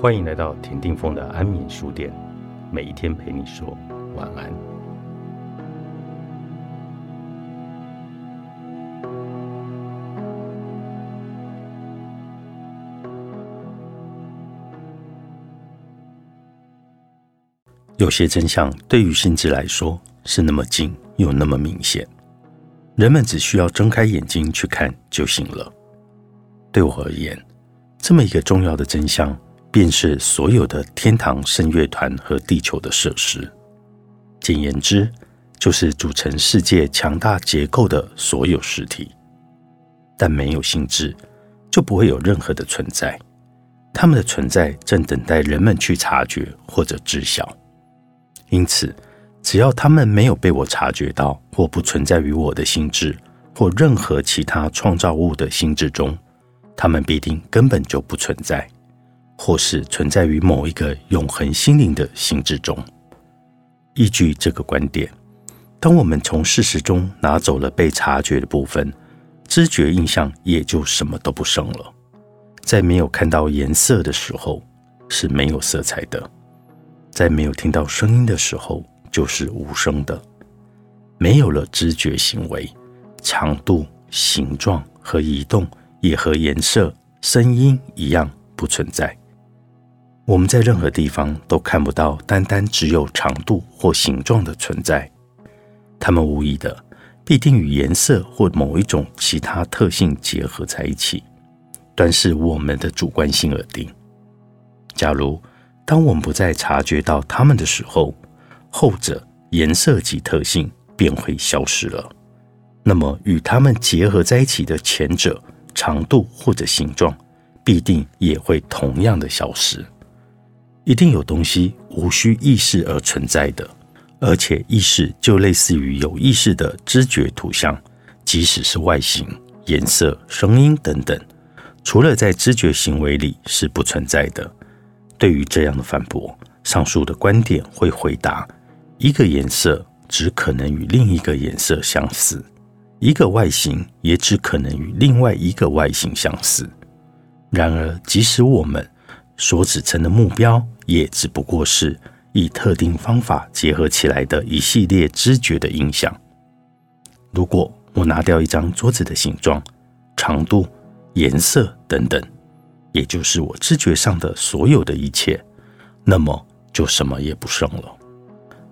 欢迎来到田定峰的安眠书店，每一天陪你说晚安。有些真相对于心智来说是那么近又那么明显，人们只需要睁开眼睛去看就行了。对我而言，这么一个重要的真相。便是所有的天堂圣乐团和地球的设施，简言之，就是组成世界强大结构的所有实体。但没有心智，就不会有任何的存在。他们的存在正等待人们去察觉或者知晓。因此，只要他们没有被我察觉到，或不存在于我的心智或任何其他创造物的心智中，他们必定根本就不存在。或是存在于某一个永恒心灵的心智中。依据这个观点，当我们从事实中拿走了被察觉的部分，知觉印象也就什么都不剩了。在没有看到颜色的时候，是没有色彩的；在没有听到声音的时候，就是无声的。没有了知觉行为，长度、形状和移动也和颜色、声音一样不存在。我们在任何地方都看不到单单只有长度或形状的存在，它们无疑的必定与颜色或某一种其他特性结合在一起，端视我们的主观性而定。假如当我们不再察觉到它们的时候，后者颜色及特性便会消失了，那么与它们结合在一起的前者长度或者形状必定也会同样的消失。一定有东西无需意识而存在的，而且意识就类似于有意识的知觉图像，即使是外形、颜色、声音等等，除了在知觉行为里是不存在的。对于这样的反驳，上述的观点会回答：一个颜色只可能与另一个颜色相似，一个外形也只可能与另外一个外形相似。然而，即使我们所指称的目标，也只不过是以特定方法结合起来的一系列知觉的印象。如果我拿掉一张桌子的形状、长度、颜色等等，也就是我知觉上的所有的一切，那么就什么也不剩了。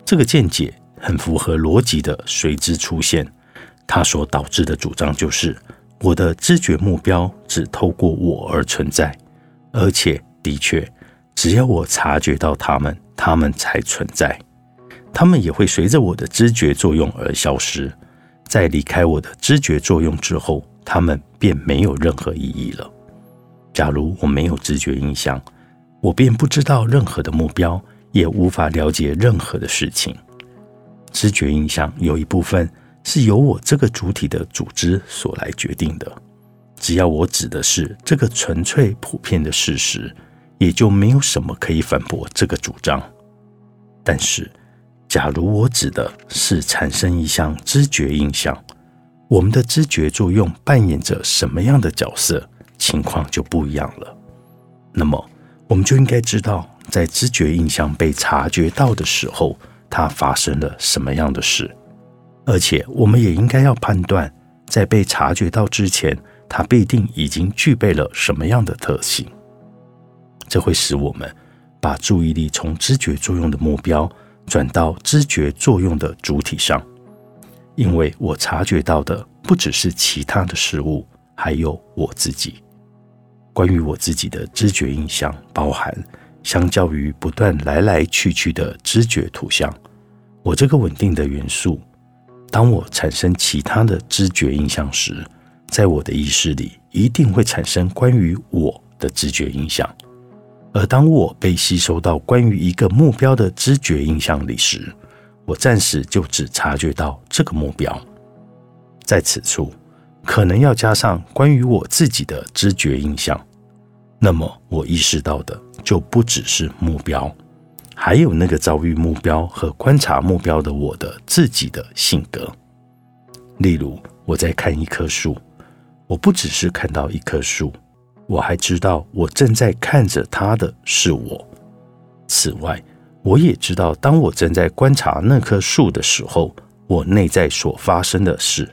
这个见解很符合逻辑的随之出现，它所导致的主张就是：我的知觉目标只透过我而存在，而且。的确，只要我察觉到它们，它们才存在。它们也会随着我的知觉作用而消失。在离开我的知觉作用之后，它们便没有任何意义了。假如我没有知觉印象，我便不知道任何的目标，也无法了解任何的事情。知觉印象有一部分是由我这个主体的组织所来决定的。只要我指的是这个纯粹普遍的事实。也就没有什么可以反驳这个主张。但是，假如我指的是产生一项知觉印象，我们的知觉作用扮演着什么样的角色，情况就不一样了。那么，我们就应该知道，在知觉印象被察觉到的时候，它发生了什么样的事，而且我们也应该要判断，在被察觉到之前，它必定已经具备了什么样的特性。这会使我们把注意力从知觉作用的目标转到知觉作用的主体上，因为我察觉到的不只是其他的事物，还有我自己。关于我自己的知觉印象，包含相较于不断来来去去的知觉图像，我这个稳定的元素。当我产生其他的知觉印象时，在我的意识里一定会产生关于我的知觉印象。而当我被吸收到关于一个目标的知觉印象里时，我暂时就只察觉到这个目标。在此处，可能要加上关于我自己的知觉印象，那么我意识到的就不只是目标，还有那个遭遇目标和观察目标的我的自己的性格。例如，我在看一棵树，我不只是看到一棵树。我还知道我正在看着他的是我。此外，我也知道，当我正在观察那棵树的时候，我内在所发生的事。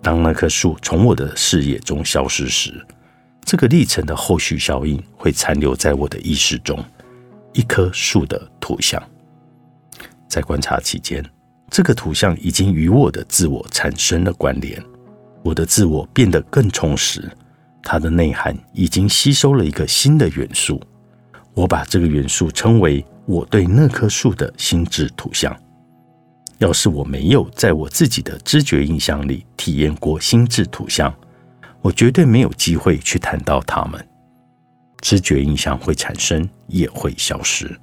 当那棵树从我的视野中消失时，这个历程的后续效应会残留在我的意识中。一棵树的图像，在观察期间，这个图像已经与我的自我产生了关联。我的自我变得更充实，它的内涵已经吸收了一个新的元素。我把这个元素称为我对那棵树的心智图像。要是我没有在我自己的知觉印象里体验过心智图像，我绝对没有机会去谈到它们。知觉印象会产生，也会消失。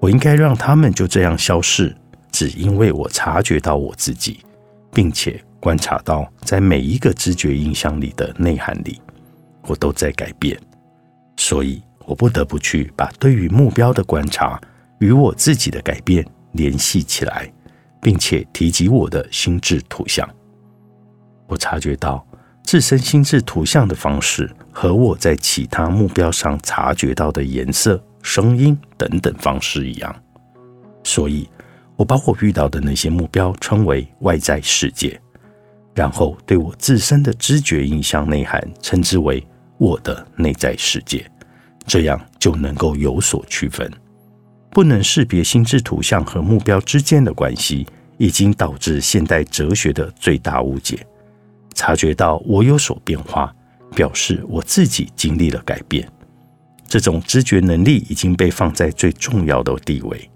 我应该让他们就这样消逝，只因为我察觉到我自己，并且观察到在每一个知觉印象里的内涵里，我都在改变。所以我不得不去把对于目标的观察与我自己的改变联系起来。并且提及我的心智图像，我察觉到自身心智图像的方式和我在其他目标上察觉到的颜色、声音等等方式一样，所以我把我遇到的那些目标称为外在世界，然后对我自身的知觉印象内涵称之为我的内在世界，这样就能够有所区分。不能识别心智图像和目标之间的关系，已经导致现代哲学的最大误解。察觉到我有所变化，表示我自己经历了改变。这种知觉能力已经被放在最重要的地位，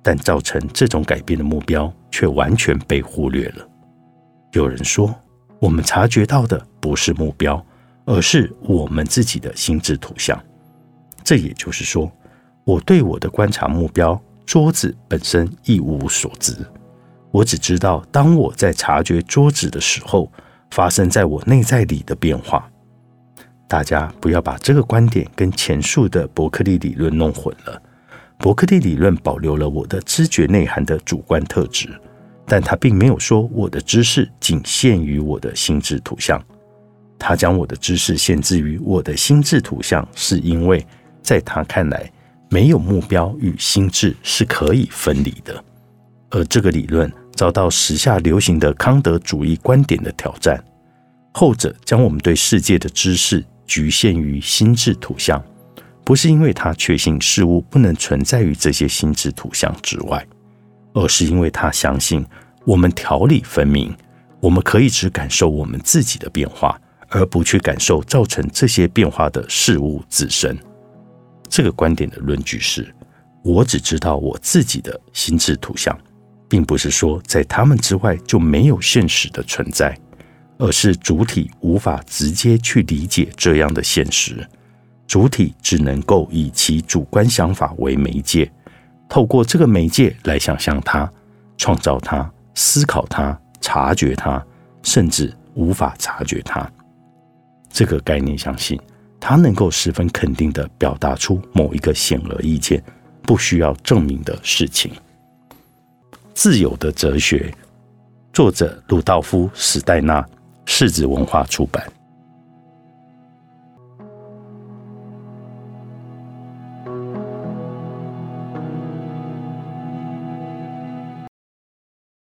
但造成这种改变的目标却完全被忽略了。有人说，我们察觉到的不是目标，而是我们自己的心智图像。这也就是说。我对我的观察目标桌子本身一无所知，我只知道当我在察觉桌子的时候，发生在我内在里的变化。大家不要把这个观点跟前述的伯克利理论弄混了。伯克利理论保留了我的知觉内涵的主观特质，但它并没有说我的知识仅限于我的心智图像。他将我的知识限制于我的心智图像，是因为在他看来。没有目标与心智是可以分离的，而这个理论遭到时下流行的康德主义观点的挑战。后者将我们对世界的知识局限于心智图像，不是因为他确信事物不能存在于这些心智图像之外，而是因为他相信我们条理分明，我们可以只感受我们自己的变化，而不去感受造成这些变化的事物自身。这个观点的论据是：我只知道我自己的心智图像，并不是说在他们之外就没有现实的存在，而是主体无法直接去理解这样的现实，主体只能够以其主观想法为媒介，透过这个媒介来想象它、创造它、思考它、察觉它，甚至无法察觉它。这个概念相信。他能够十分肯定地表达出某一个显而易见、不需要证明的事情。自由的哲学，作者鲁道夫·史黛纳，世子文化出版。